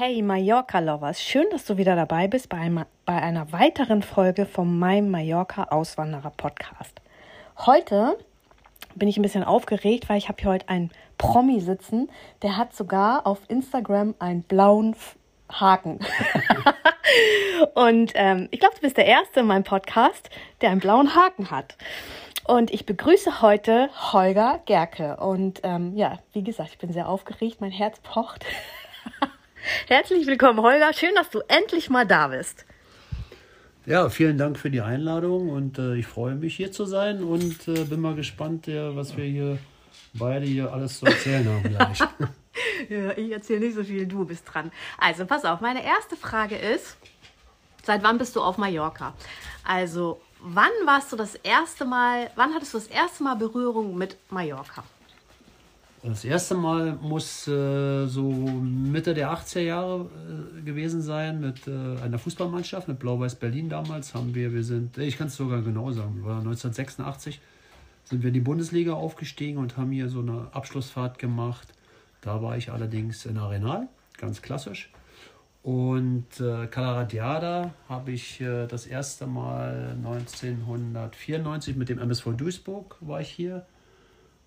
Hey Mallorca-Lovers, schön, dass du wieder dabei bist bei, einem, bei einer weiteren Folge vom mein Mallorca Auswanderer Podcast. Heute bin ich ein bisschen aufgeregt, weil ich habe hier heute einen Promi sitzen, der hat sogar auf Instagram einen blauen Haken. Und ähm, ich glaube, du bist der Erste in meinem Podcast, der einen blauen Haken hat. Und ich begrüße heute Holger Gerke. Und ähm, ja, wie gesagt, ich bin sehr aufgeregt, mein Herz pocht. Herzlich willkommen, Holger. Schön, dass du endlich mal da bist. Ja, vielen Dank für die Einladung und äh, ich freue mich hier zu sein und äh, bin mal gespannt, äh, was wir hier beide hier alles zu erzählen haben gleich. ja, ich erzähle nicht so viel, du bist dran. Also pass auf, meine erste Frage ist, seit wann bist du auf Mallorca? Also wann warst du das erste Mal, wann hattest du das erste Mal Berührung mit Mallorca? Das erste Mal muss äh, so Mitte der 80er Jahre äh, gewesen sein mit äh, einer Fußballmannschaft, mit Blau-Weiß Berlin damals. Haben wir, wir sind, ich kann es sogar genau sagen, war 1986 sind wir in die Bundesliga aufgestiegen und haben hier so eine Abschlussfahrt gemacht. Da war ich allerdings in Arenal, ganz klassisch. Und äh, Calaradiada habe ich äh, das erste Mal 1994 mit dem MSV Duisburg war ich hier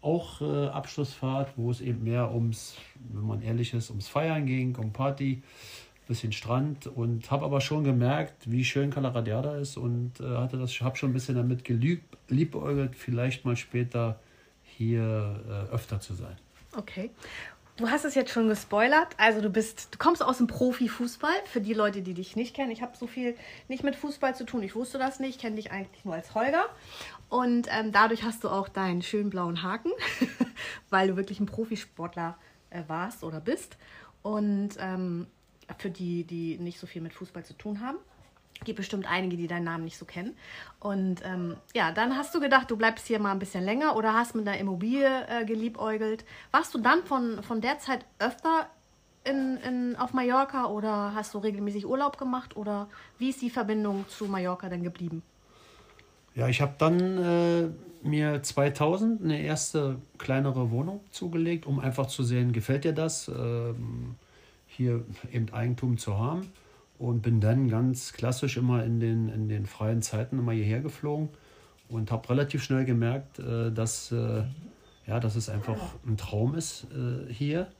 auch äh, Abschlussfahrt, wo es eben mehr ums, wenn man ehrlich ist, ums Feiern ging, um Party, bisschen Strand und habe aber schon gemerkt, wie schön Calaradiada ist und äh, hatte das, habe schon ein bisschen damit geliebäugelt, vielleicht mal später hier äh, öfter zu sein. Okay. Du hast es jetzt schon gespoilert. Also du bist, du kommst aus dem Profifußball. Für die Leute, die dich nicht kennen, ich habe so viel nicht mit Fußball zu tun. Ich wusste das nicht. Ich kenne dich eigentlich nur als Holger. Und ähm, dadurch hast du auch deinen schönen blauen Haken, weil du wirklich ein Profisportler äh, warst oder bist. Und ähm, für die, die nicht so viel mit Fußball zu tun haben, gibt bestimmt einige, die deinen Namen nicht so kennen. Und ähm, ja, dann hast du gedacht, du bleibst hier mal ein bisschen länger oder hast mit einer Immobilie äh, geliebäugelt. Warst du dann von, von der Zeit öfter in, in, auf Mallorca oder hast du regelmäßig Urlaub gemacht oder wie ist die Verbindung zu Mallorca denn geblieben? Ja, ich habe dann äh, mir 2000 eine erste kleinere Wohnung zugelegt, um einfach zu sehen, gefällt dir das, ähm, hier eben Eigentum zu haben. Und bin dann ganz klassisch immer in den, in den freien Zeiten immer hierher geflogen und habe relativ schnell gemerkt, äh, dass, äh, ja, dass es einfach ein Traum ist äh, hier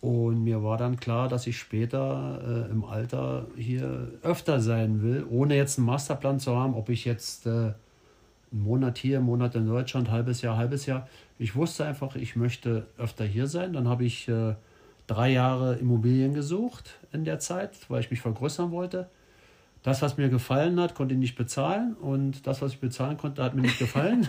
und mir war dann klar, dass ich später im Alter hier öfter sein will, ohne jetzt einen Masterplan zu haben, ob ich jetzt einen Monat hier, einen Monat in Deutschland, halbes Jahr, halbes Jahr. Ich wusste einfach, ich möchte öfter hier sein. Dann habe ich drei Jahre Immobilien gesucht in der Zeit, weil ich mich vergrößern wollte. Das, was mir gefallen hat, konnte ich nicht bezahlen und das, was ich bezahlen konnte, hat mir nicht gefallen.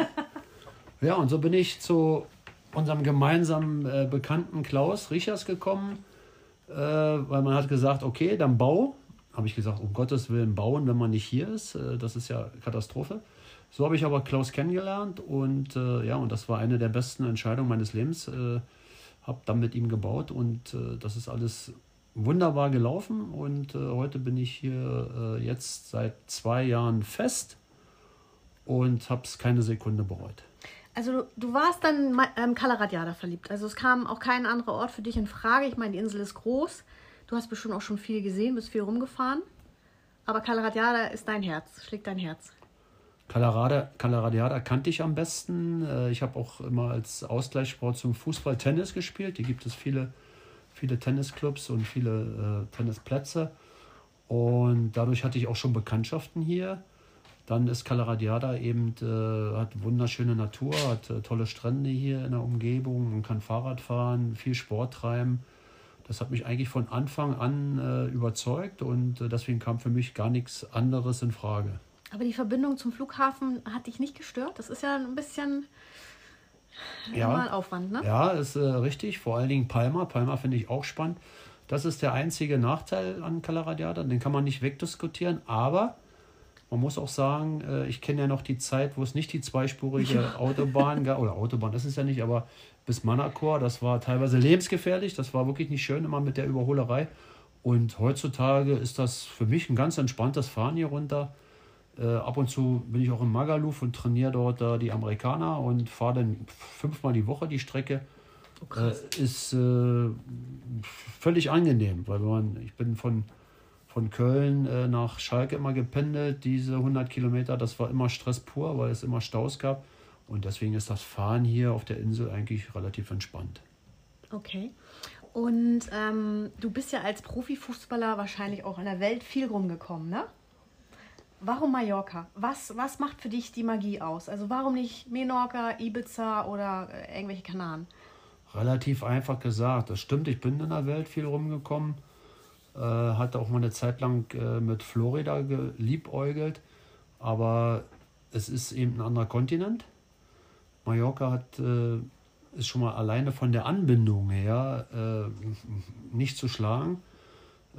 ja, und so bin ich zu unserem gemeinsamen äh, Bekannten Klaus Richers gekommen, äh, weil man hat gesagt, okay, dann bau. Habe ich gesagt, um Gottes Willen bauen, wenn man nicht hier ist. Äh, das ist ja Katastrophe. So habe ich aber Klaus kennengelernt und äh, ja, und das war eine der besten Entscheidungen meines Lebens. Äh, habe dann mit ihm gebaut und äh, das ist alles wunderbar gelaufen und heute bin ich hier jetzt seit zwei Jahren fest und habe es keine Sekunde bereut. Also du, du warst dann ähm, Calaradiada verliebt. Also es kam auch kein anderer Ort für dich in Frage. Ich meine, die Insel ist groß. Du hast bestimmt auch schon viel gesehen, bist viel rumgefahren. Aber Calaradiada ist dein Herz, schlägt dein Herz. Calaradiada kannte ich am besten. Äh, ich habe auch immer als Ausgleichssport zum Fußball Tennis gespielt. Hier gibt es viele, viele Tennisclubs und viele äh, Tennisplätze. Und dadurch hatte ich auch schon Bekanntschaften hier. Dann ist Calaradiada eben, äh, hat wunderschöne Natur, hat äh, tolle Strände hier in der Umgebung, man kann Fahrrad fahren, viel Sport treiben. Das hat mich eigentlich von Anfang an äh, überzeugt und äh, deswegen kam für mich gar nichts anderes in Frage. Aber die Verbindung zum Flughafen hat dich nicht gestört? Das ist ja ein bisschen ja, Aufwand, ne? Ja, ist äh, richtig. Vor allen Dingen Palma. Palma finde ich auch spannend. Das ist der einzige Nachteil an Calaradiada, den kann man nicht wegdiskutieren, aber man muss auch sagen, äh, ich kenne ja noch die Zeit, wo es nicht die zweispurige ja. Autobahn gab, oder Autobahn ist es ja nicht, aber bis Manacor, das war teilweise lebensgefährlich, das war wirklich nicht schön immer mit der Überholerei. Und heutzutage ist das für mich ein ganz entspanntes Fahren hier runter. Äh, ab und zu bin ich auch in Magaluf und trainiere dort äh, die Amerikaner und fahre dann fünfmal die Woche die Strecke. Oh, äh, ist äh, völlig angenehm, weil man, ich bin von, von Köln äh, nach Schalke immer gependelt, diese 100 Kilometer, das war immer Stress pur, weil es immer Staus gab. Und deswegen ist das Fahren hier auf der Insel eigentlich relativ entspannt. Okay. Und ähm, du bist ja als Profifußballer wahrscheinlich auch in der Welt viel rumgekommen, ne? Warum Mallorca? Was, was macht für dich die Magie aus? Also warum nicht Menorca, Ibiza oder äh, irgendwelche Kanaren? Relativ einfach gesagt. Das stimmt, ich bin in der Welt viel rumgekommen. Äh, hatte auch mal eine Zeit lang äh, mit Florida geliebäugelt. Aber es ist eben ein anderer Kontinent. Mallorca hat, äh, ist schon mal alleine von der Anbindung her äh, nicht zu schlagen.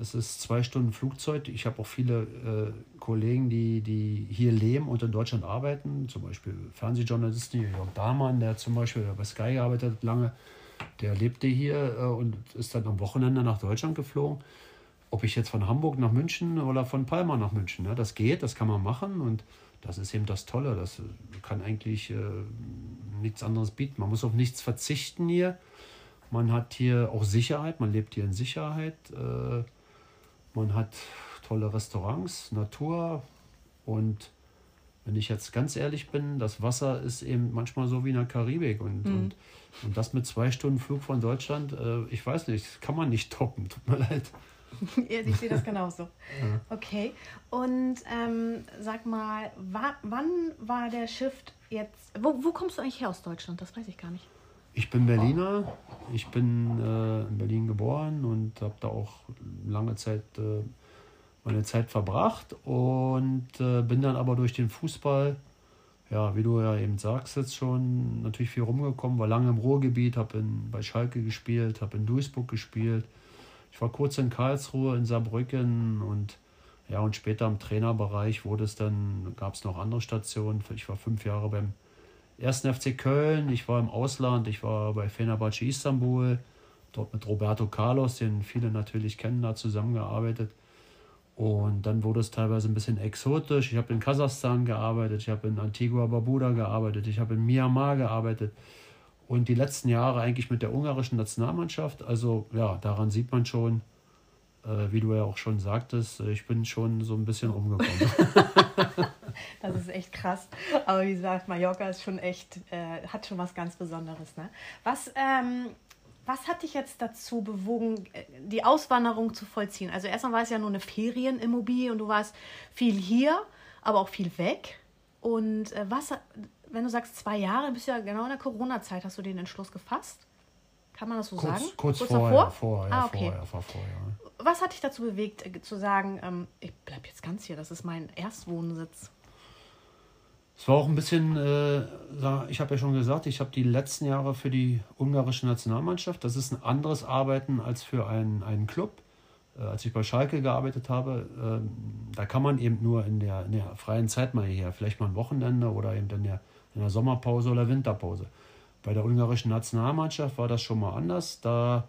Es ist zwei Stunden Flugzeug. Ich habe auch viele äh, Kollegen, die, die hier leben und in Deutschland arbeiten. Zum Beispiel Fernsehjournalisten, Jörg Dahmann, der zum Beispiel bei Sky gearbeitet hat lange. Der lebte hier äh, und ist dann am Wochenende nach Deutschland geflogen. Ob ich jetzt von Hamburg nach München oder von Palma nach München, ne? das geht, das kann man machen. Und das ist eben das Tolle. Das kann eigentlich äh, nichts anderes bieten. Man muss auf nichts verzichten hier. Man hat hier auch Sicherheit, man lebt hier in Sicherheit. Äh, man hat tolle Restaurants, Natur und wenn ich jetzt ganz ehrlich bin, das Wasser ist eben manchmal so wie in der Karibik und, mhm. und, und das mit zwei Stunden Flug von Deutschland, äh, ich weiß nicht, kann man nicht toppen, tut mir leid. ich sehe das genauso. Ja. Okay. Und ähm, sag mal, war, wann war der Shift jetzt? Wo, wo kommst du eigentlich her aus Deutschland? Das weiß ich gar nicht. Ich bin Berliner. Ich bin äh, in Berlin geboren und habe da auch lange Zeit äh, meine Zeit verbracht und äh, bin dann aber durch den Fußball, ja, wie du ja eben sagst jetzt schon, natürlich viel rumgekommen, war lange im Ruhrgebiet, habe bei Schalke gespielt, habe in Duisburg gespielt. Ich war kurz in Karlsruhe, in Saarbrücken und ja, und später im Trainerbereich wurde es dann, gab es noch andere Stationen. Ich war fünf Jahre beim ersten FC Köln, ich war im Ausland, ich war bei Fenerbahce Istanbul, dort mit Roberto Carlos, den viele natürlich kennen, da zusammengearbeitet. Und dann wurde es teilweise ein bisschen exotisch. Ich habe in Kasachstan gearbeitet, ich habe in Antigua Barbuda gearbeitet, ich habe in Myanmar gearbeitet. Und die letzten Jahre eigentlich mit der ungarischen Nationalmannschaft. Also ja, daran sieht man schon, äh, wie du ja auch schon sagtest, ich bin schon so ein bisschen rumgekommen. das ist echt krass. Aber wie gesagt, Mallorca ist schon echt, äh, hat schon was ganz Besonderes. Ne? Was, ähm, was hat dich jetzt dazu bewogen, äh, die Auswanderung zu vollziehen? Also erstmal war es ja nur eine Ferienimmobilie und du warst viel hier, aber auch viel weg. Und äh, was, wenn du sagst zwei Jahre, bist du ja genau in der Corona-Zeit, hast du den Entschluss gefasst? Kann man das so kurz, sagen? Kurz, kurz vorher, davor? vorher, ah, okay. vorher, vor, vorher. Was hat dich dazu bewegt, äh, zu sagen, ähm, ich bleibe jetzt ganz hier, das ist mein Erstwohnsitz? Es war auch ein bisschen, äh, ich habe ja schon gesagt, ich habe die letzten Jahre für die ungarische Nationalmannschaft. Das ist ein anderes Arbeiten als für einen, einen Club. Äh, als ich bei Schalke gearbeitet habe, äh, da kann man eben nur in der, in der freien Zeit mal her, vielleicht mal ein Wochenende oder eben in der, in der Sommerpause oder Winterpause. Bei der ungarischen Nationalmannschaft war das schon mal anders. Da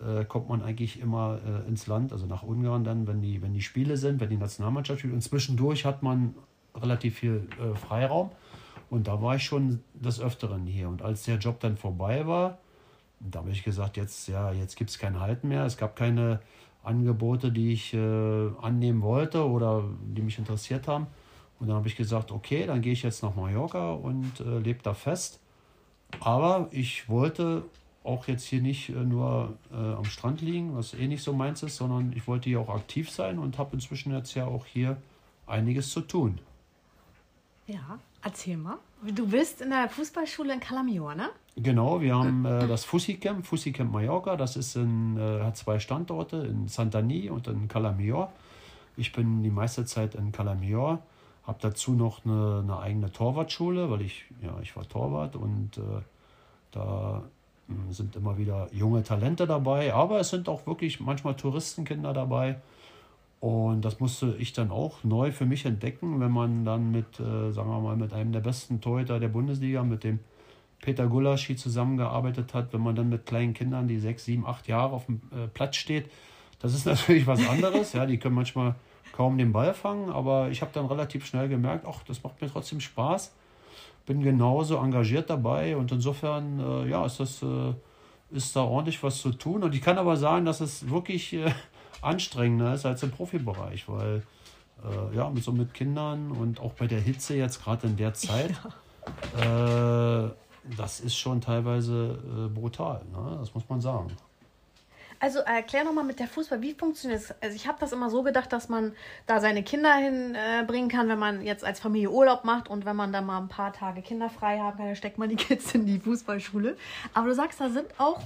äh, kommt man eigentlich immer äh, ins Land, also nach Ungarn dann, wenn die, wenn die Spiele sind, wenn die Nationalmannschaft spielt. Und zwischendurch hat man relativ viel äh, Freiraum. Und da war ich schon des Öfteren hier. Und als der Job dann vorbei war, da habe ich gesagt, jetzt, ja, jetzt gibt es kein Halten mehr. Es gab keine Angebote, die ich äh, annehmen wollte oder die mich interessiert haben. Und dann habe ich gesagt, okay, dann gehe ich jetzt nach Mallorca und äh, lebe da fest. Aber ich wollte auch jetzt hier nicht äh, nur äh, am Strand liegen, was eh nicht so meins ist, sondern ich wollte hier auch aktiv sein und habe inzwischen jetzt ja auch hier einiges zu tun. Ja, erzähl mal. Du bist in der Fußballschule in Calamior, ne? Genau, wir haben äh, das Fussi-Camp, Fussi-Camp Mallorca. Das ist in, äh, hat zwei Standorte, in Santani und in Calamior. Ich bin die meiste Zeit in Calamior, habe dazu noch eine, eine, eigene Torwartschule, weil ich, ja, ich war Torwart und äh, da hm, sind immer wieder junge Talente dabei, aber es sind auch wirklich manchmal Touristenkinder dabei. Und das musste ich dann auch neu für mich entdecken, wenn man dann mit, äh, sagen wir mal, mit einem der besten Torhüter der Bundesliga, mit dem Peter Gulaschi zusammengearbeitet hat, wenn man dann mit kleinen Kindern, die sechs, sieben, acht Jahre auf dem äh, Platz steht. Das ist natürlich was anderes. ja, die können manchmal kaum den Ball fangen, aber ich habe dann relativ schnell gemerkt, ach, das macht mir trotzdem Spaß. Bin genauso engagiert dabei und insofern, äh, ja, ist das äh, ist da ordentlich was zu tun. Und ich kann aber sagen, dass es wirklich äh, anstrengender ist als im Profibereich, weil äh, ja, mit so mit Kindern und auch bei der Hitze jetzt gerade in der Zeit, ja. äh, das ist schon teilweise äh, brutal, ne? das muss man sagen. Also erklär nochmal mit der Fußball, wie funktioniert es? Also ich habe das immer so gedacht, dass man da seine Kinder hinbringen äh, kann, wenn man jetzt als Familie Urlaub macht und wenn man da mal ein paar Tage Kinder frei haben kann, dann steckt man die Kids in die Fußballschule. Aber du sagst, da sind auch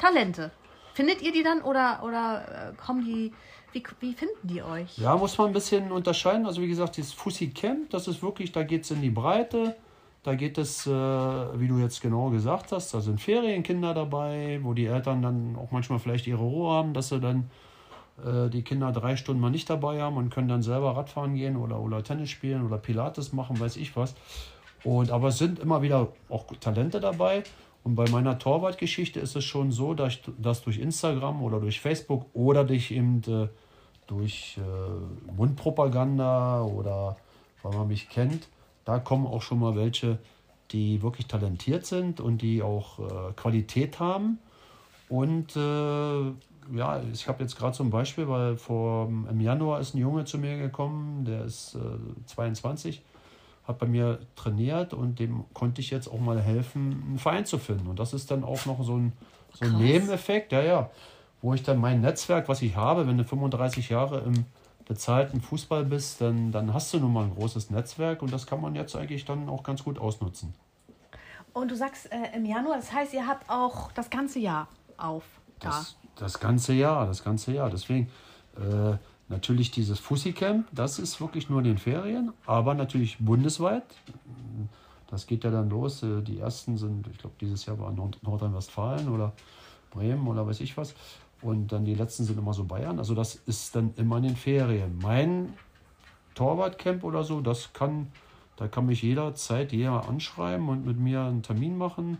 Talente. Findet ihr die dann oder, oder äh, kommen die, wie, wie finden die euch? Ja, muss man ein bisschen unterscheiden. Also wie gesagt, dieses Fussi Camp, das ist wirklich, da geht es in die Breite. Da geht es, äh, wie du jetzt genau gesagt hast, da sind Ferienkinder dabei, wo die Eltern dann auch manchmal vielleicht ihre Ruhe haben, dass sie dann äh, die Kinder drei Stunden mal nicht dabei haben und können dann selber Radfahren gehen oder, oder Tennis spielen oder Pilates machen, weiß ich was. Und, aber es sind immer wieder auch Talente dabei. Und bei meiner Torwartgeschichte ist es schon so, dass, ich, dass durch Instagram oder durch Facebook oder durch, eben, äh, durch äh, Mundpropaganda oder weil man mich kennt, da kommen auch schon mal welche, die wirklich talentiert sind und die auch äh, Qualität haben. Und äh, ja, ich habe jetzt gerade zum Beispiel, weil vor im Januar ist ein Junge zu mir gekommen, der ist 22 hat bei mir trainiert und dem konnte ich jetzt auch mal helfen, einen Verein zu finden. Und das ist dann auch noch so ein, so ein Nebeneffekt, ja, ja, wo ich dann mein Netzwerk, was ich habe, wenn du 35 Jahre im bezahlten Fußball bist, dann, dann hast du nun mal ein großes Netzwerk und das kann man jetzt eigentlich dann auch ganz gut ausnutzen. Und du sagst äh, im Januar, das heißt, ihr habt auch das ganze Jahr auf da. Das, das ganze Jahr, das ganze Jahr. Deswegen, äh, Natürlich dieses Fussi-Camp, das ist wirklich nur in den Ferien, aber natürlich bundesweit. Das geht ja dann los. Äh, die ersten sind, ich glaube, dieses Jahr war Nordrhein-Westfalen oder Bremen oder weiß ich was. Und dann die letzten sind immer so Bayern. Also das ist dann immer in den Ferien. Mein Torwartcamp oder so, das kann, da kann mich jederzeit jeder anschreiben und mit mir einen Termin machen.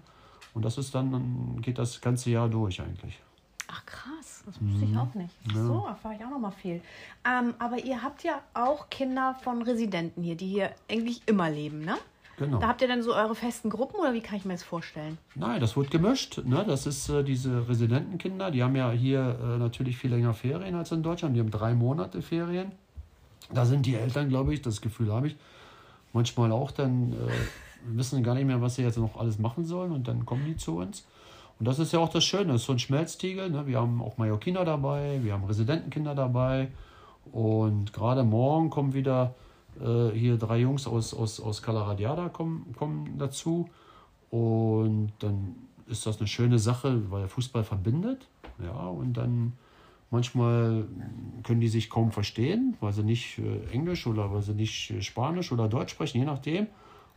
Und das ist dann, geht das ganze Jahr durch eigentlich. Ach krass, das wusste ich mhm. auch nicht. Ach so, erfahre ich auch noch mal viel. Ähm, aber ihr habt ja auch Kinder von Residenten hier, die hier eigentlich immer leben, ne? Genau. Da habt ihr dann so eure festen Gruppen oder wie kann ich mir das vorstellen? Nein, das wird gemischt. Ne? Das ist äh, diese Residentenkinder, die haben ja hier äh, natürlich viel länger Ferien als in Deutschland. Die haben drei Monate Ferien. Da sind die Eltern, glaube ich, das Gefühl habe ich, manchmal auch dann äh, wissen gar nicht mehr, was sie jetzt noch alles machen sollen und dann kommen die zu uns. Und das ist ja auch das Schöne, das ist so ein Schmelztiegel. Ne? Wir haben auch Mallorquiner dabei, wir haben Residentenkinder dabei. Und gerade morgen kommen wieder äh, hier drei Jungs aus, aus, aus Calaradiada kommen, kommen dazu. Und dann ist das eine schöne Sache, weil Fußball verbindet. Ja, und dann manchmal können die sich kaum verstehen, weil sie nicht äh, Englisch oder weil sie nicht äh, Spanisch oder Deutsch sprechen, je nachdem.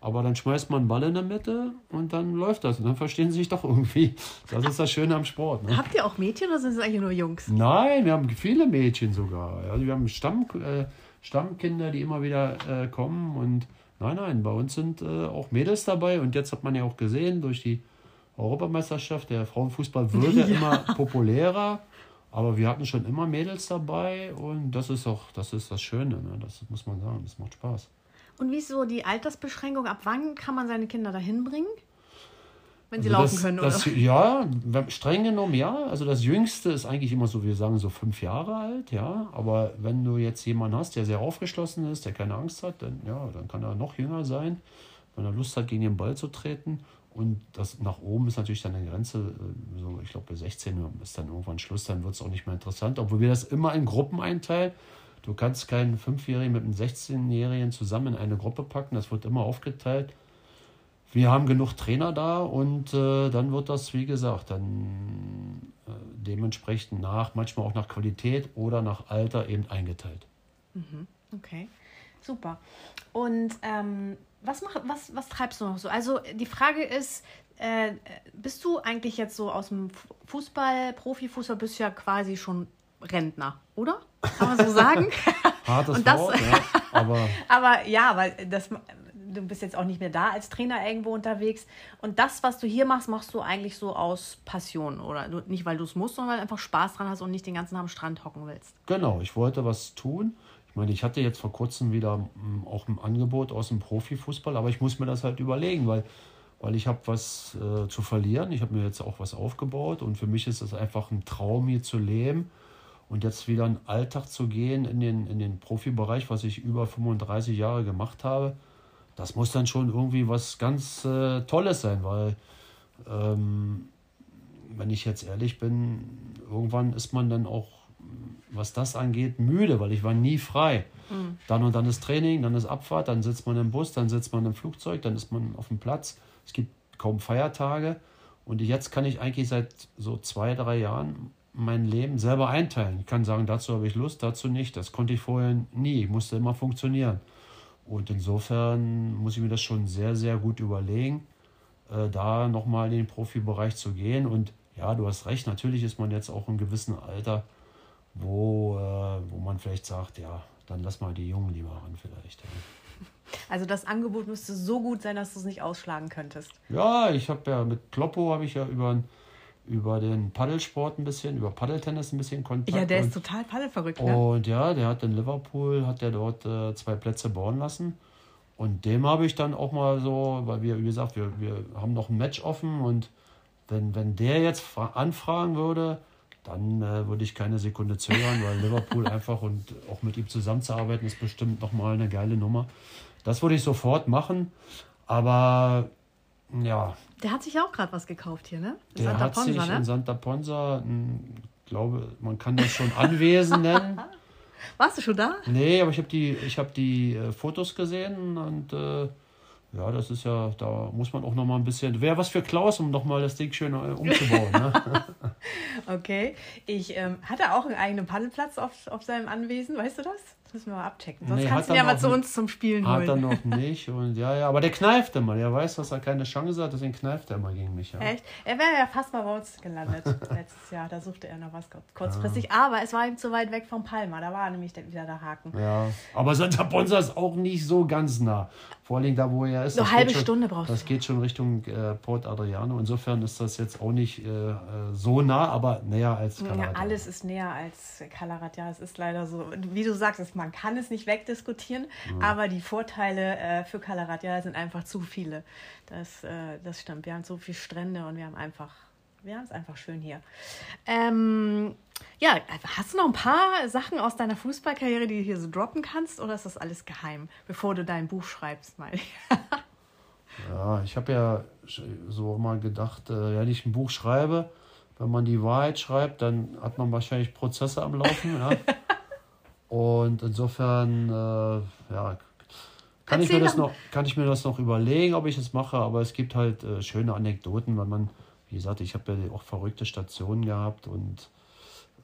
Aber dann schmeißt man einen Ball in der Mitte und dann läuft das. Und dann verstehen sie sich doch irgendwie. Das ist das Schöne am Sport. Ne? Habt ihr auch Mädchen oder sind es eigentlich nur Jungs? Nein, wir haben viele Mädchen sogar. Also wir haben Stamm, äh, Stammkinder, die immer wieder äh, kommen. Und nein, nein, bei uns sind äh, auch Mädels dabei. Und jetzt hat man ja auch gesehen, durch die Europameisterschaft, der Frauenfußball wird ja, immer populärer. Aber wir hatten schon immer Mädels dabei und das ist auch, das ist das Schöne. Ne? Das muss man sagen, das macht Spaß. Und wie ist so die Altersbeschränkung? Ab wann kann man seine Kinder dahin bringen? Wenn sie also laufen das, können, das, oder? Ja, streng genommen ja. Also das Jüngste ist eigentlich immer so, wir sagen so fünf Jahre alt, ja. Aber wenn du jetzt jemanden hast, der sehr aufgeschlossen ist, der keine Angst hat, dann ja, dann kann er noch jünger sein, wenn er Lust hat, gegen den Ball zu treten. Und das nach oben ist natürlich dann eine Grenze, äh, so, ich glaube bei 16 ist dann irgendwann Schluss, dann wird es auch nicht mehr interessant, obwohl wir das immer in Gruppen einteilen. Du kannst keinen Fünfjährigen mit einem 16-Jährigen zusammen in eine Gruppe packen, das wird immer aufgeteilt. Wir haben genug Trainer da und äh, dann wird das, wie gesagt, dann äh, dementsprechend nach, manchmal auch nach Qualität oder nach Alter eben eingeteilt. Mhm. Okay, super. Und ähm, was, mach, was, was treibst du noch so? Also die Frage ist, äh, bist du eigentlich jetzt so aus dem Fußball, Profifußball, bist du ja quasi schon Rentner, oder? Kann man so sagen? Hartes das- Wort, ja, aber Aber ja, weil das, du bist jetzt auch nicht mehr da als Trainer irgendwo unterwegs. Und das, was du hier machst, machst du eigentlich so aus Passion, oder? Du, nicht, weil du es musst, sondern weil du einfach Spaß dran hast und nicht den ganzen Tag am Strand hocken willst. Genau, ich wollte was tun. Ich meine, ich hatte jetzt vor kurzem wieder mm, auch ein Angebot aus dem Profifußball, aber ich muss mir das halt überlegen, weil, weil ich habe was äh, zu verlieren. Ich habe mir jetzt auch was aufgebaut und für mich ist es einfach ein Traum, hier zu leben und jetzt wieder einen Alltag zu gehen in den, in den Profibereich, was ich über 35 Jahre gemacht habe. Das muss dann schon irgendwie was ganz äh, Tolles sein, weil ähm, wenn ich jetzt ehrlich bin, irgendwann ist man dann auch, was das angeht, müde, weil ich war nie frei. Dann und dann ist Training, dann ist Abfahrt, dann sitzt man im Bus, dann sitzt man im Flugzeug, dann ist man auf dem Platz. Es gibt kaum Feiertage. Und jetzt kann ich eigentlich seit so zwei, drei Jahren mein Leben selber einteilen. Ich kann sagen, dazu habe ich Lust, dazu nicht. Das konnte ich vorher nie. Ich musste immer funktionieren. Und insofern muss ich mir das schon sehr, sehr gut überlegen, äh, da nochmal in den Profibereich zu gehen. Und ja, du hast recht, natürlich ist man jetzt auch in einem gewissen Alter, wo, äh, wo man vielleicht sagt, ja, dann lass mal die Jungen lieber ran vielleicht. Also das Angebot müsste so gut sein, dass du es nicht ausschlagen könntest. Ja, ich habe ja mit Kloppo habe ich ja über, über den Paddelsport ein bisschen, über Paddeltennis ein bisschen Kontakt. Ja, der und, ist total paddelverrückt, ne? Und ja, der hat in Liverpool, hat der dort äh, zwei Plätze bauen lassen. Und dem habe ich dann auch mal so, weil wir, wie gesagt, wir, wir haben noch ein Match offen und wenn, wenn der jetzt fra- anfragen würde, dann äh, würde ich keine Sekunde zögern, weil Liverpool einfach und auch mit ihm zusammenzuarbeiten ist bestimmt nochmal eine geile Nummer. Das würde ich sofort machen, aber ja, Der hat sich auch gerade was gekauft hier, ne? der Santa hat sich Ponsa, in ne? Santa Ponsa, ich glaube, man kann das schon Anwesen nennen. Warst du schon da? Nee, aber ich habe die, ich hab die äh, Fotos gesehen und äh, ja, das ist ja, da muss man auch noch mal ein bisschen, wäre was für Klaus, um noch mal das Ding schön äh, umzubauen. Ne? Okay. Ich ähm, hat er auch einen eigenen Paddelplatz auf, auf seinem Anwesen, weißt du das? Das müssen wir mal abchecken. Sonst Nee, kannst hat du ihn er ja mal zu uns zum Spielen Hat er holen. noch nicht und ja, ja, aber der kneift immer. Der weiß, dass er keine Chance hat, deswegen kneift er immer gegen mich. Ja. Echt? Er wäre ja fast mal bei uns gelandet letztes Jahr. Da suchte er noch was kurz- kurzfristig. Aber es war ihm zu weit weg vom Palma. Da war nämlich wieder der Haken. Ja, aber Santa Ponsa ist auch nicht so ganz nah. Vor allem da, wo er ist. So das halbe schon, Stunde brauchst Das du. geht schon Richtung äh, Port Adriano. Insofern ist das jetzt auch nicht äh, äh, so nah, aber näher als Ja, Kanada. alles ist näher als Kalarat. Ja, es ist leider so. Wie du sagst, es- man kann es nicht wegdiskutieren, aber die Vorteile äh, für Kalarat ja, sind einfach zu viele. Das, äh, das stimmt. Wir haben so viele Strände und wir haben einfach, wir haben es einfach schön hier. Ähm, ja, hast du noch ein paar Sachen aus deiner Fußballkarriere, die du hier so droppen kannst, oder ist das alles geheim, bevor du dein Buch schreibst, mal? Ja, ich habe ja so mal gedacht, äh, wenn ich ein Buch schreibe, wenn man die Wahrheit schreibt, dann hat man wahrscheinlich Prozesse am Laufen. Ja? Und insofern, äh, ja, kann ich, mir das noch, kann ich mir das noch überlegen, ob ich es mache, aber es gibt halt äh, schöne Anekdoten, weil man, wie gesagt, ich habe ja auch verrückte Stationen gehabt und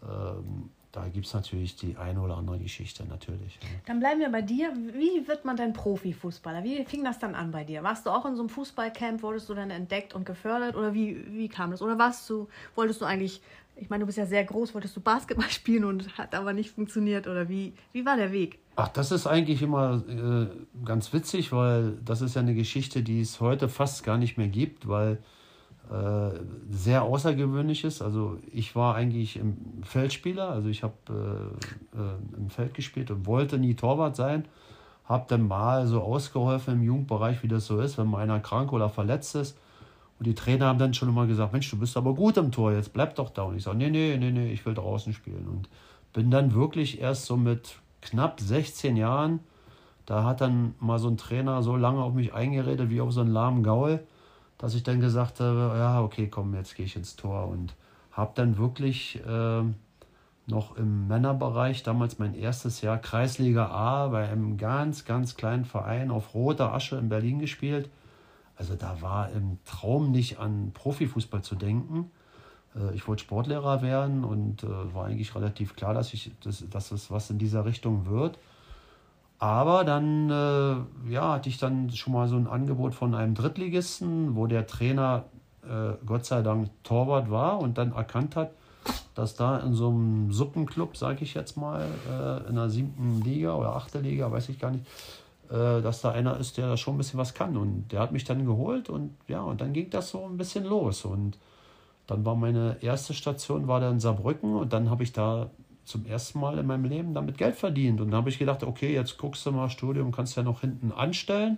ähm, da gibt es natürlich die eine oder andere Geschichte natürlich. Ja. Dann bleiben wir bei dir. Wie wird man denn Profifußballer? Wie fing das dann an bei dir? Warst du auch in so einem Fußballcamp? Wurdest du dann entdeckt und gefördert? Oder wie, wie kam das? Oder warst du, wolltest du eigentlich, ich meine, du bist ja sehr groß, wolltest du Basketball spielen und hat aber nicht funktioniert? Oder wie, wie war der Weg? Ach, das ist eigentlich immer äh, ganz witzig, weil das ist ja eine Geschichte, die es heute fast gar nicht mehr gibt, weil äh, sehr außergewöhnlich ist. Also ich war eigentlich im Feldspieler, also ich habe äh, äh, im Feld gespielt und wollte nie Torwart sein. Habe dann mal so ausgeholfen im Jugendbereich, wie das so ist, wenn mal einer krank oder verletzt ist. Und die Trainer haben dann schon immer gesagt, Mensch, du bist aber gut im Tor, jetzt bleib doch da. Und ich sage, nee, nee, nee, nee, ich will draußen spielen. Und bin dann wirklich erst so mit knapp 16 Jahren, da hat dann mal so ein Trainer so lange auf mich eingeredet wie auf so einen lahmen Gaul, dass ich dann gesagt habe, ja, okay, komm, jetzt gehe ich ins Tor. Und habe dann wirklich ähm, noch im Männerbereich, damals mein erstes Jahr Kreisliga A, bei einem ganz, ganz kleinen Verein auf roter Asche in Berlin gespielt. Also da war im Traum nicht an Profifußball zu denken. Äh, Ich wollte Sportlehrer werden und äh, war eigentlich relativ klar, dass, ich, dass, dass es was in dieser Richtung wird. Aber dann äh, ja, hatte ich dann schon mal so ein Angebot von einem Drittligisten, wo der Trainer Gott sei Dank Torwart war und dann erkannt hat, dass da in so einem Suppenclub, sage ich jetzt mal, in der siebten Liga oder achte Liga, weiß ich gar nicht, dass da einer ist, der da schon ein bisschen was kann. Und der hat mich dann geholt und ja, und dann ging das so ein bisschen los. Und dann war meine erste Station war dann Saarbrücken und dann habe ich da zum ersten Mal in meinem Leben damit Geld verdient. Und dann habe ich gedacht, okay, jetzt guckst du mal Studium, kannst ja noch hinten anstellen.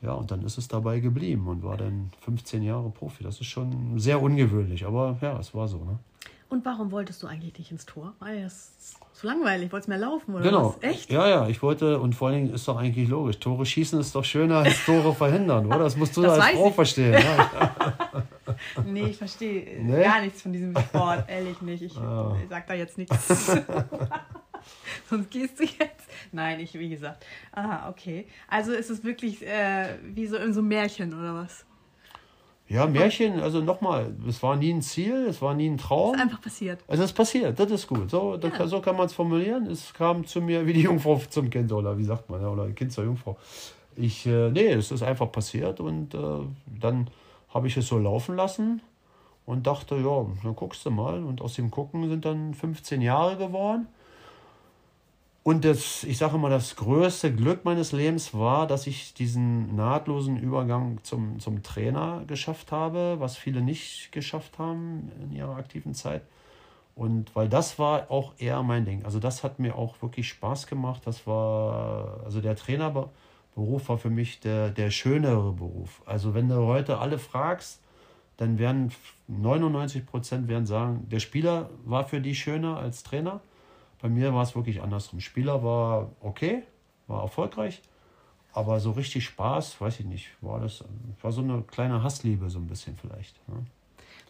Ja, und dann ist es dabei geblieben und war dann 15 Jahre Profi. Das ist schon sehr ungewöhnlich, aber ja, es war so. Ne? Und warum wolltest du eigentlich nicht ins Tor? Weil es so langweilig, wolltest mehr laufen oder genau. was? Echt? Ja, ja, ich wollte, und vor allen Dingen ist doch eigentlich logisch, Tore schießen ist doch schöner als Tore verhindern, oder? Das musst du das als Frau ich. verstehen. Ja. nee, ich verstehe nee? gar nichts von diesem Sport, ehrlich nicht. Ich, oh. ich sag da jetzt nichts. Sonst gehst du jetzt. Nein, ich, wie gesagt. Aha, okay. Also ist es wirklich äh, wie so in so Märchen oder was? Ja, Märchen, also nochmal, es war nie ein Ziel, es war nie ein Traum. Es ist einfach passiert. Also es ist passiert, das ist gut. So, das, ja. so kann man es formulieren. Es kam zu mir wie die Jungfrau zum Kind, oder wie sagt man, oder Kind zur Jungfrau. Ich, äh, nee, es ist einfach passiert und äh, dann habe ich es so laufen lassen und dachte, ja, dann guckst du mal. Und aus dem Gucken sind dann 15 Jahre geworden. Und das, ich sage mal, das größte Glück meines Lebens war, dass ich diesen nahtlosen Übergang zum, zum Trainer geschafft habe, was viele nicht geschafft haben in ihrer aktiven Zeit. Und weil das war auch eher mein Ding. Also das hat mir auch wirklich Spaß gemacht. Das war, also der Trainerberuf war für mich der, der schönere Beruf. Also wenn du heute alle fragst, dann werden 99 Prozent werden sagen, der Spieler war für die schöner als Trainer. Bei mir war es wirklich andersrum. Spieler war okay, war erfolgreich, aber so richtig Spaß, weiß ich nicht, war das war so eine kleine Hassliebe so ein bisschen vielleicht. Ne?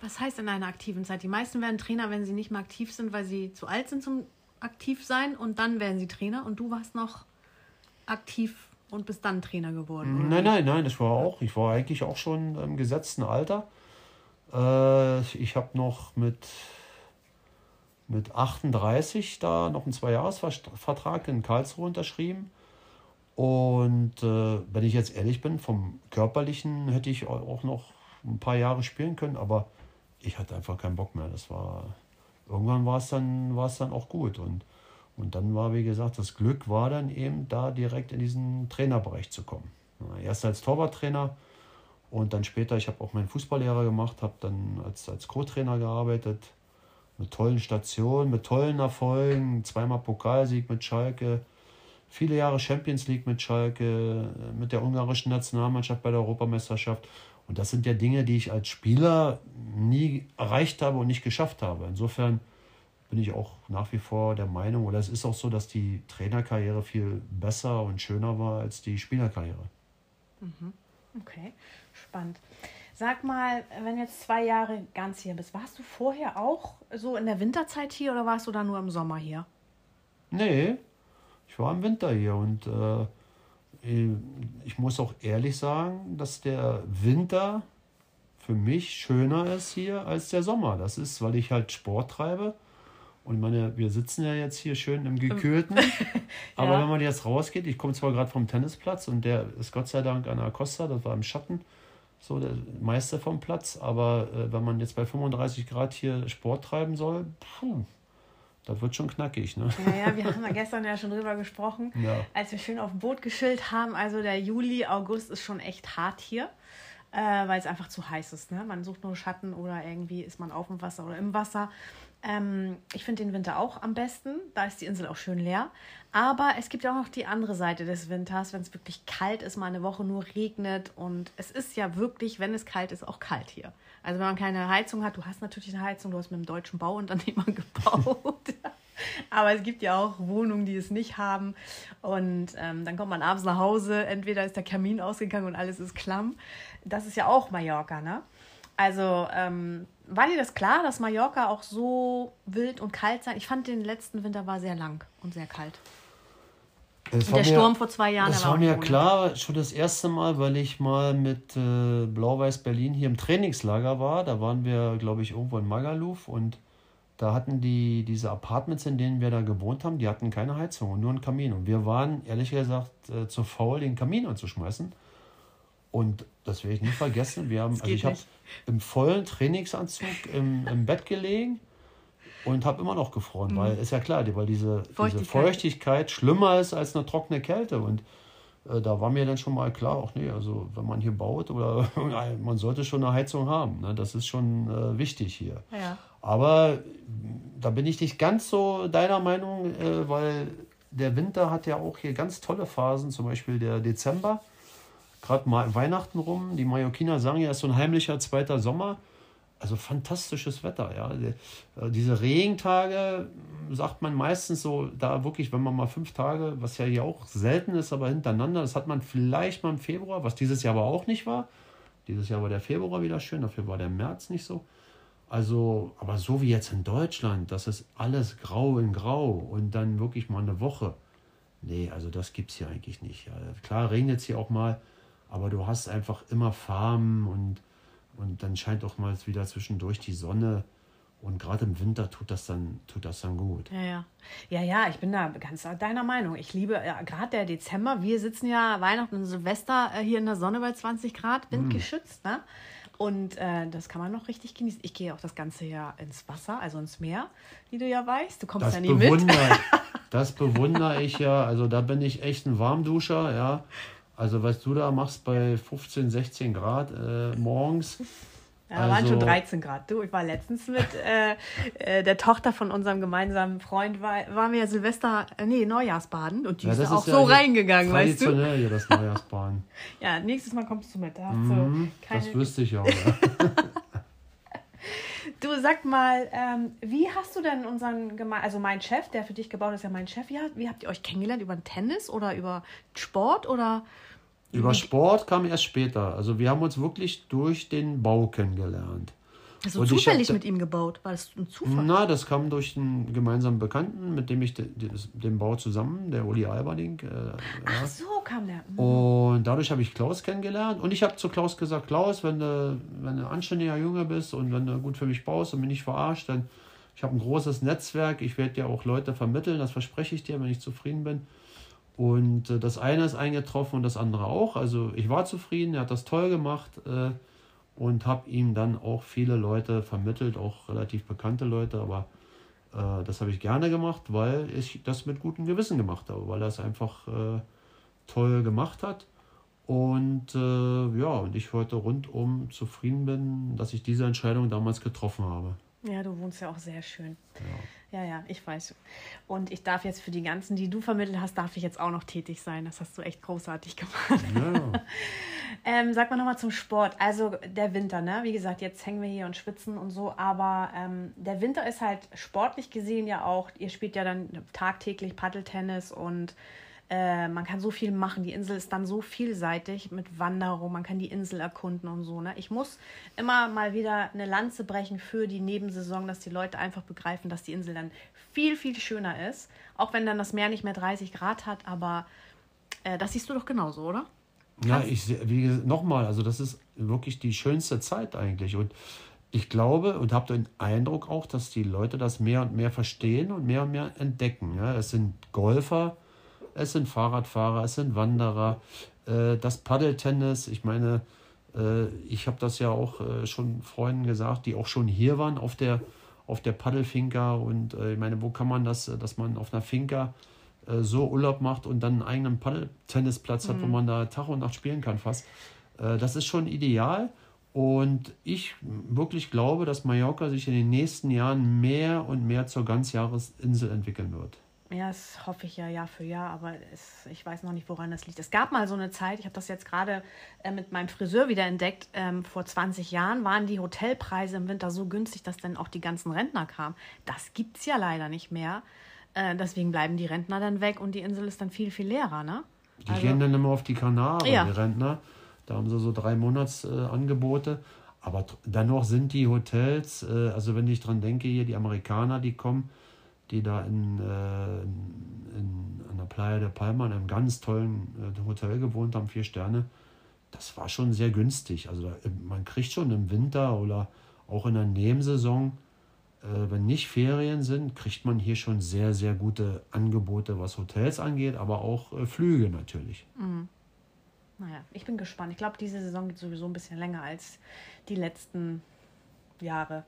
Was heißt in einer aktiven Zeit? Die meisten werden Trainer, wenn sie nicht mehr aktiv sind, weil sie zu alt sind zum aktiv sein und dann werden sie Trainer und du warst noch aktiv und bist dann Trainer geworden. Nein, nein, nein, das war auch, ich war eigentlich auch schon im gesetzten Alter. Äh, ich habe noch mit mit 38 da noch einen Zweijahresvertrag in Karlsruhe unterschrieben. Und äh, wenn ich jetzt ehrlich bin, vom körperlichen hätte ich auch noch ein paar Jahre spielen können, aber ich hatte einfach keinen Bock mehr. Das war irgendwann war es dann dann auch gut und und dann war wie gesagt das Glück war dann eben da direkt in diesen Trainerbereich zu kommen. Erst als Torwarttrainer und dann später ich habe auch meinen Fußballlehrer gemacht, habe dann als als Co-Trainer gearbeitet mit tollen Stationen, mit tollen Erfolgen, zweimal Pokalsieg mit Schalke, viele Jahre Champions League mit Schalke, mit der ungarischen Nationalmannschaft bei der Europameisterschaft. Und das sind ja Dinge, die ich als Spieler nie erreicht habe und nicht geschafft habe. Insofern bin ich auch nach wie vor der Meinung, oder es ist auch so, dass die Trainerkarriere viel besser und schöner war als die Spielerkarriere. Mhm. Okay, spannend. Sag mal, wenn du jetzt zwei Jahre ganz hier bist, warst du vorher auch so in der Winterzeit hier oder warst du da nur im Sommer hier? Nee, ich war im Winter hier und äh, ich muss auch ehrlich sagen, dass der Winter für mich schöner ist hier als der Sommer. Das ist, weil ich halt Sport treibe. Und meine, wir sitzen ja jetzt hier schön im Gekühlten. ja. Aber wenn man jetzt rausgeht, ich komme zwar gerade vom Tennisplatz und der ist Gott sei Dank an der Costa, das war im Schatten so der Meister vom Platz. Aber äh, wenn man jetzt bei 35 Grad hier Sport treiben soll, puh, das wird schon knackig. Ne? Ja, ja, wir haben ja gestern ja schon drüber gesprochen, ja. als wir schön auf dem Boot geschillt haben. Also der Juli, August ist schon echt hart hier, äh, weil es einfach zu heiß ist. Ne? Man sucht nur Schatten oder irgendwie ist man auf dem Wasser oder im Wasser. Ähm, ich finde den Winter auch am besten. Da ist die Insel auch schön leer. Aber es gibt ja auch noch die andere Seite des Winters, wenn es wirklich kalt ist, mal eine Woche nur regnet. Und es ist ja wirklich, wenn es kalt ist, auch kalt hier. Also wenn man keine Heizung hat, du hast natürlich eine Heizung, du hast mit dem deutschen Bauunternehmer gebaut. Aber es gibt ja auch Wohnungen, die es nicht haben. Und ähm, dann kommt man abends nach Hause, entweder ist der Kamin ausgegangen und alles ist klamm. Das ist ja auch Mallorca, ne? Also ähm, war dir das klar, dass Mallorca auch so wild und kalt sein? Ich fand den letzten Winter war sehr lang und sehr kalt. und der mir, Sturm vor zwei Jahren. Das war, war mir klar, schon das erste Mal, weil ich mal mit äh, Blau-Weiß Berlin hier im Trainingslager war. Da waren wir, glaube ich, irgendwo in Magaluf und da hatten die diese Apartments, in denen wir da gewohnt haben, die hatten keine Heizung und nur einen Kamin. Und wir waren ehrlich gesagt äh, zu faul, den Kamin anzuschmeißen. Und das werde ich nie vergessen. Wir haben, also ich habe im vollen Trainingsanzug im, im Bett gelegen und habe immer noch gefroren, mhm. weil ist ja klar, weil diese Feuchtigkeit. diese Feuchtigkeit schlimmer ist als eine trockene Kälte. Und äh, da war mir dann schon mal klar, auch nee, also wenn man hier baut oder man sollte schon eine Heizung haben. Ne? Das ist schon äh, wichtig hier. Ja. Aber da bin ich nicht ganz so deiner Meinung, äh, weil der Winter hat ja auch hier ganz tolle Phasen, zum Beispiel der Dezember, gerade mal Weihnachten rum. Die Mallorquiner sagen ja, es ist so ein heimlicher zweiter Sommer. Also fantastisches Wetter, ja. Äh, diese Regentage sagt man meistens so, da wirklich, wenn man mal fünf Tage, was ja hier auch selten ist, aber hintereinander, das hat man vielleicht mal im Februar, was dieses Jahr aber auch nicht war. Dieses Jahr war der Februar wieder schön, dafür war der März nicht so. Also, aber so wie jetzt in Deutschland, das ist alles grau in grau und dann wirklich mal eine Woche. Nee, also das gibt es hier eigentlich nicht. Klar regnet es hier auch mal, aber du hast einfach immer Farben und, und dann scheint auch mal wieder zwischendurch die Sonne. Und gerade im Winter tut das dann, tut das dann gut. Ja, ja. Ja, ja, ich bin da ganz deiner Meinung. Ich liebe ja, gerade der Dezember. Wir sitzen ja Weihnachten und Silvester äh, hier in der Sonne bei 20 Grad, windgeschützt. Mm. Ne? Und äh, das kann man noch richtig genießen. Ich gehe auch das ganze Jahr ins Wasser, also ins Meer, wie du ja weißt. Du kommst das ja nie mit. das bewundere ich ja. Also da bin ich echt ein Warmduscher, ja. Also was du da machst bei 15, 16 Grad äh, morgens, ja, also, waren schon 13 Grad. Du, ich war letztens mit äh, äh, der Tochter von unserem gemeinsamen Freund, war, waren wir Silvester, äh, nee, Neujahrsbaden und die ja, ist auch ist so ja reingegangen, weißt du? hier das Neujahrsbaden. ja, nächstes Mal kommst du mit. Da mhm, keine... Das wüsste ich auch, ja. Du sag mal, ähm, wie hast du denn unseren, Geme also mein Chef, der für dich gebaut ist, ja mein Chef, wie, wie habt ihr euch kennengelernt? Über Tennis oder über Sport oder über Sport kam erst später. Also wir haben uns wirklich durch den Bau kennengelernt. Hast du zufällig hab, mit ihm gebaut? War das ein Zufall? Na, das kam durch einen gemeinsamen Bekannten, mit dem ich de, de, den Bau zusammen, der Uli Alberding. Äh, Ach ja. so kam der. Mhm. Und dadurch habe ich Klaus kennengelernt. Und ich habe zu Klaus gesagt, Klaus, wenn du, wenn du ein anständiger Junge bist und wenn du gut für mich baust und mich nicht verarscht, dann ich habe ein großes Netzwerk, ich werde dir auch Leute vermitteln, das verspreche ich dir, wenn ich zufrieden bin. Und äh, das eine ist eingetroffen und das andere auch. Also ich war zufrieden, er hat das toll gemacht äh, und habe ihm dann auch viele Leute vermittelt, auch relativ bekannte Leute, aber äh, das habe ich gerne gemacht, weil ich das mit gutem Gewissen gemacht habe, weil er es einfach äh, toll gemacht hat. Und äh, ja, und ich heute rundum zufrieden bin, dass ich diese Entscheidung damals getroffen habe. Ja, du wohnst ja auch sehr schön. Ja. Ja, ja, ich weiß. Und ich darf jetzt für die ganzen, die du vermittelt hast, darf ich jetzt auch noch tätig sein. Das hast du echt großartig gemacht. Ja. ähm, sag mal nochmal zum Sport. Also der Winter, ne? Wie gesagt, jetzt hängen wir hier und schwitzen und so, aber ähm, der Winter ist halt sportlich gesehen ja auch, ihr spielt ja dann tagtäglich Paddeltennis und äh, man kann so viel machen. Die Insel ist dann so vielseitig mit Wanderung, man kann die Insel erkunden und so. Ne? Ich muss immer mal wieder eine Lanze brechen für die Nebensaison, dass die Leute einfach begreifen, dass die Insel dann viel, viel schöner ist. Auch wenn dann das Meer nicht mehr 30 Grad hat, aber äh, das siehst du doch genauso, oder? Ja, ich wie nochmal, also das ist wirklich die schönste Zeit eigentlich. Und ich glaube und habe den Eindruck auch, dass die Leute das mehr und mehr verstehen und mehr und mehr entdecken. Ja? Es sind Golfer, es sind Fahrradfahrer, es sind Wanderer, äh, das Paddeltennis. Ich meine, äh, ich habe das ja auch äh, schon Freunden gesagt, die auch schon hier waren auf der, auf der Paddelfinca. Und äh, ich meine, wo kann man das, dass man auf einer Finca äh, so Urlaub macht und dann einen eigenen Paddeltennisplatz mhm. hat, wo mhm. man da Tag und Nacht spielen kann fast. Äh, das ist schon ideal. Und ich wirklich glaube, dass Mallorca sich in den nächsten Jahren mehr und mehr zur Ganzjahresinsel entwickeln wird. Ja, das hoffe ich ja Jahr für Jahr, aber es, ich weiß noch nicht, woran das liegt. Es gab mal so eine Zeit, ich habe das jetzt gerade äh, mit meinem Friseur wieder entdeckt, ähm, vor 20 Jahren waren die Hotelpreise im Winter so günstig, dass dann auch die ganzen Rentner kamen. Das gibt es ja leider nicht mehr. Äh, deswegen bleiben die Rentner dann weg und die Insel ist dann viel, viel leerer, ne? Die also, gehen dann immer auf die Kanaren, ja. die Rentner. Da haben sie so drei Monatsangebote. Äh, aber dennoch sind die Hotels, äh, also wenn ich dran denke, hier die Amerikaner, die kommen, die da in, äh, in, an der Playa de Palma in einem ganz tollen äh, Hotel gewohnt haben, vier Sterne. Das war schon sehr günstig. Also da, man kriegt schon im Winter oder auch in der Nebensaison äh, wenn nicht Ferien sind, kriegt man hier schon sehr, sehr gute Angebote, was Hotels angeht, aber auch äh, Flüge natürlich. Mhm. Naja, ich bin gespannt. Ich glaube, diese Saison geht sowieso ein bisschen länger als die letzten Jahre.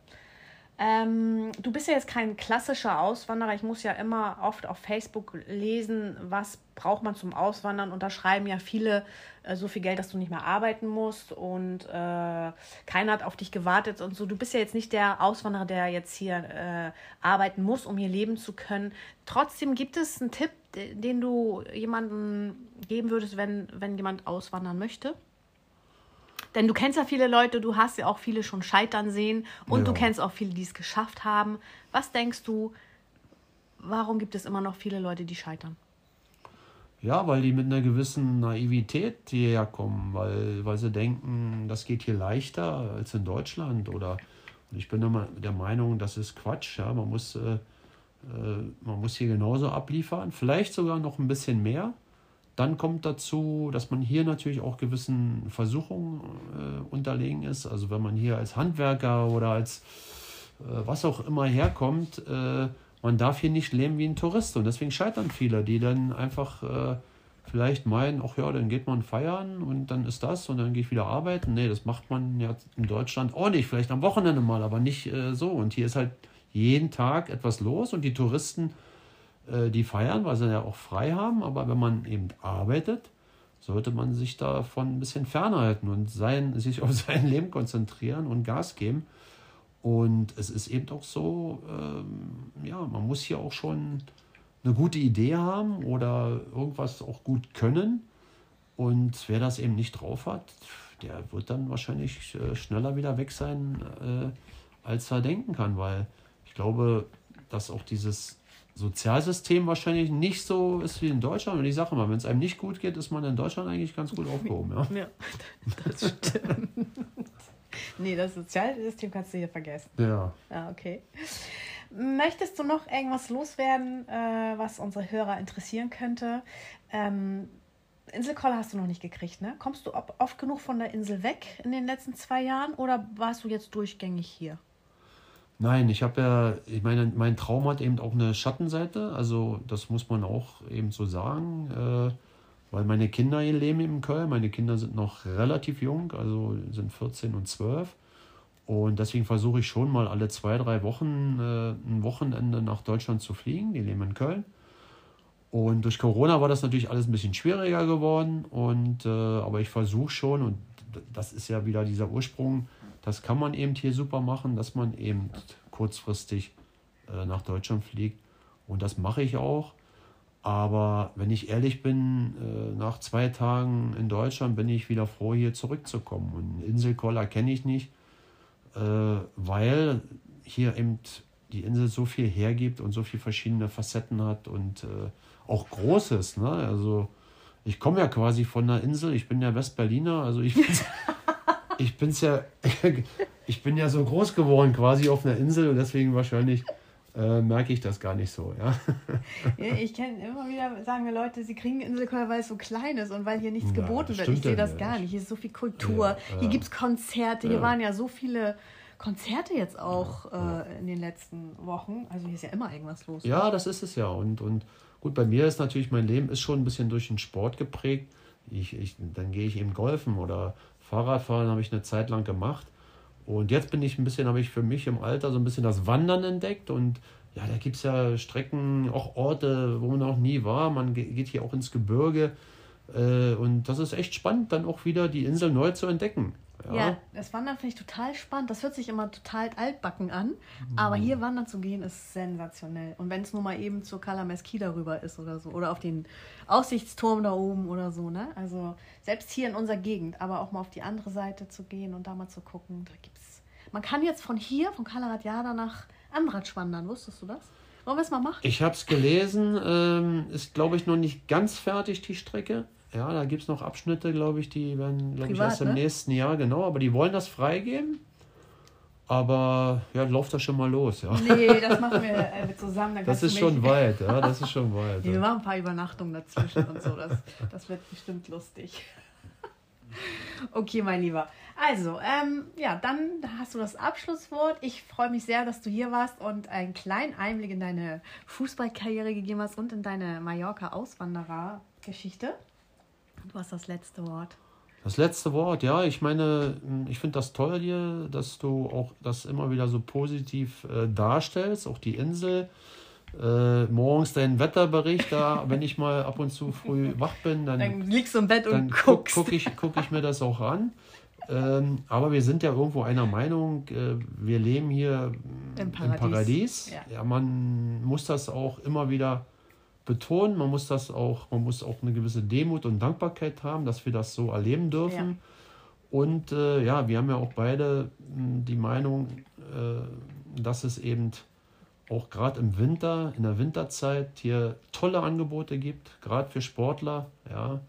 Ähm, du bist ja jetzt kein klassischer Auswanderer. Ich muss ja immer oft auf Facebook lesen, was braucht man zum Auswandern. Und da schreiben ja viele äh, so viel Geld, dass du nicht mehr arbeiten musst und äh, keiner hat auf dich gewartet und so. Du bist ja jetzt nicht der Auswanderer, der jetzt hier äh, arbeiten muss, um hier leben zu können. Trotzdem gibt es einen Tipp, den du jemandem geben würdest, wenn, wenn jemand auswandern möchte? Denn du kennst ja viele Leute, du hast ja auch viele schon scheitern sehen und ja. du kennst auch viele, die es geschafft haben. Was denkst du, warum gibt es immer noch viele Leute, die scheitern? Ja, weil die mit einer gewissen Naivität hierher kommen, weil, weil sie denken, das geht hier leichter als in Deutschland. Oder und ich bin immer der Meinung, das ist Quatsch. Ja? Man, muss, äh, äh, man muss hier genauso abliefern, vielleicht sogar noch ein bisschen mehr. Dann kommt dazu, dass man hier natürlich auch gewissen Versuchungen äh, unterlegen ist. Also wenn man hier als Handwerker oder als äh, was auch immer herkommt, äh, man darf hier nicht leben wie ein Tourist. Und deswegen scheitern viele, die dann einfach äh, vielleicht meinen, ach ja, dann geht man feiern und dann ist das und dann gehe ich wieder arbeiten. Nee, das macht man ja in Deutschland auch nicht. Vielleicht am Wochenende mal, aber nicht äh, so. Und hier ist halt jeden Tag etwas los und die Touristen die feiern, weil sie ja auch frei haben, aber wenn man eben arbeitet, sollte man sich davon ein bisschen fernhalten und sein, sich auf sein Leben konzentrieren und Gas geben. Und es ist eben auch so, ähm, ja, man muss hier auch schon eine gute Idee haben oder irgendwas auch gut können. Und wer das eben nicht drauf hat, der wird dann wahrscheinlich äh, schneller wieder weg sein, äh, als er denken kann, weil ich glaube, dass auch dieses Sozialsystem wahrscheinlich nicht so ist wie in Deutschland. Und ich sage mal, wenn es einem nicht gut geht, ist man in Deutschland eigentlich ganz gut aufgehoben. Ja, ja das stimmt. nee, das Sozialsystem kannst du hier vergessen. Ja. Ah, okay. Möchtest du noch irgendwas loswerden, äh, was unsere Hörer interessieren könnte? Ähm, Inselkoller hast du noch nicht gekriegt, ne? Kommst du oft genug von der Insel weg in den letzten zwei Jahren oder warst du jetzt durchgängig hier? Nein, ich habe ja, ich meine, mein Traum hat eben auch eine Schattenseite, also das muss man auch eben so sagen, äh, weil meine Kinder hier leben in Köln, meine Kinder sind noch relativ jung, also sind 14 und 12 und deswegen versuche ich schon mal alle zwei, drei Wochen äh, ein Wochenende nach Deutschland zu fliegen, die leben in Köln. Und durch Corona war das natürlich alles ein bisschen schwieriger geworden, und, äh, aber ich versuche schon, und das ist ja wieder dieser Ursprung, das kann man eben hier super machen, dass man eben kurzfristig äh, nach Deutschland fliegt. Und das mache ich auch. Aber wenn ich ehrlich bin, äh, nach zwei Tagen in Deutschland bin ich wieder froh, hier zurückzukommen. Und Inselkoller kenne ich nicht, äh, weil hier eben die Insel so viel hergibt und so viele verschiedene Facetten hat und äh, auch Großes. Ne? Also ich komme ja quasi von der Insel, ich bin ja Westberliner, also ich ich bin's ja, ich bin ja so groß geworden quasi auf einer Insel und deswegen wahrscheinlich äh, merke ich das gar nicht so. Ja? ja ich kenne immer wieder, sagen mir Leute, sie kriegen Inselkoller, weil es so klein ist und weil hier nichts ja, geboten wird. Ich sehe das gar nicht. Hier ist so viel Kultur, ja, hier gibt es Konzerte, hier waren ja so viele Konzerte jetzt auch äh, in den letzten Wochen. Also hier ist ja immer irgendwas los. Ja, das ist es ja. Und, und gut, bei mir ist natürlich, mein Leben ist schon ein bisschen durch den Sport geprägt. Ich, ich, dann gehe ich eben golfen oder Fahrradfahren habe ich eine Zeit lang gemacht. Und jetzt bin ich ein bisschen, habe ich für mich im Alter so ein bisschen das Wandern entdeckt. Und ja, da gibt es ja Strecken, auch Orte, wo man noch nie war. Man geht hier auch ins Gebirge. Äh, und das ist echt spannend, dann auch wieder die Insel neu zu entdecken. Ja, ja das Wandern finde ich total spannend. Das hört sich immer total altbacken an. Mhm. Aber hier wandern zu gehen ist sensationell. Und wenn es nur mal eben zur Kalameskida rüber ist oder so. Oder auf den Aussichtsturm da oben oder so. Ne? Also selbst hier in unserer Gegend. Aber auch mal auf die andere Seite zu gehen und da mal zu gucken. Da gibt's Man kann jetzt von hier, von Kalaratjada nach Andratsch wandern. Wusstest du das? Wollen wir es mal machen? Ich habe es gelesen. Ähm, ist, glaube ich, noch nicht ganz fertig, die Strecke. Ja, da gibt es noch Abschnitte, glaube ich, die werden, glaube ich, erst im ne? nächsten Jahr, genau, aber die wollen das freigeben. Aber ja, läuft das schon mal los, ja. Nee, das machen wir äh, zusammen. das ist schon weit, ja, das ist schon weit. wir machen ein paar Übernachtungen dazwischen und so, das, das wird bestimmt lustig. okay, mein Lieber. Also, ähm, ja, dann hast du das Abschlusswort. Ich freue mich sehr, dass du hier warst und einen kleinen Einblick in deine Fußballkarriere gegeben hast und in deine Mallorca-Auswanderer-Geschichte. Du hast das letzte Wort. Das letzte Wort, ja, ich meine, ich finde das toll hier, dass du auch das immer wieder so positiv äh, darstellst, auch die Insel. Äh, morgens deinen Wetterbericht da, wenn ich mal ab und zu früh wach bin, dann, dann liegst du im Bett und guckst. Gucke ich, guck ich mir das auch an. Ähm, aber wir sind ja irgendwo einer Meinung, äh, wir leben hier im Paradies. Im Paradies. Ja. ja. man muss das auch immer wieder betonen, man muss das auch, man muss auch eine gewisse Demut und Dankbarkeit haben, dass wir das so erleben dürfen. Ja. Und äh, ja, wir haben ja auch beide mh, hm, die Meinung, äh, dass es eben auch gerade im Winter, in der Winterzeit hier tolle Angebote gibt, gerade für Sportler, ja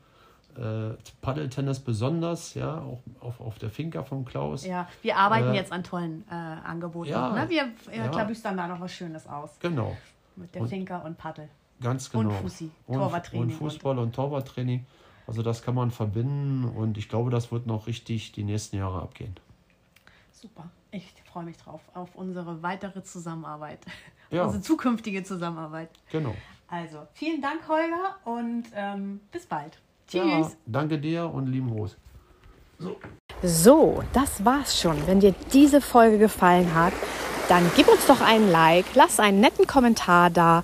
äh, Paddeltennis besonders, ja, auch auf, auf der Finca von Klaus. Ja, wir arbeiten äh, jetzt an tollen äh, Angeboten. Ja, ne? Wir ja, klabüstern da noch was Schönes aus. Genau. Mit der und, Finca und Paddel. Ganz genau. Und Fussi, Torwarttraining. Und Fußball und Torwarttraining. Also das kann man verbinden und ich glaube, das wird noch richtig die nächsten Jahre abgehen. Super. Ich freue mich drauf auf unsere weitere Zusammenarbeit. Ja. unsere zukünftige Zusammenarbeit. Genau. Also, vielen Dank, Holger, und ähm, bis bald. Tschüss. Ja, danke dir und lieben Gruß. So. so, das war's schon. Wenn dir diese Folge gefallen hat, dann gib uns doch einen Like, lass einen netten Kommentar da,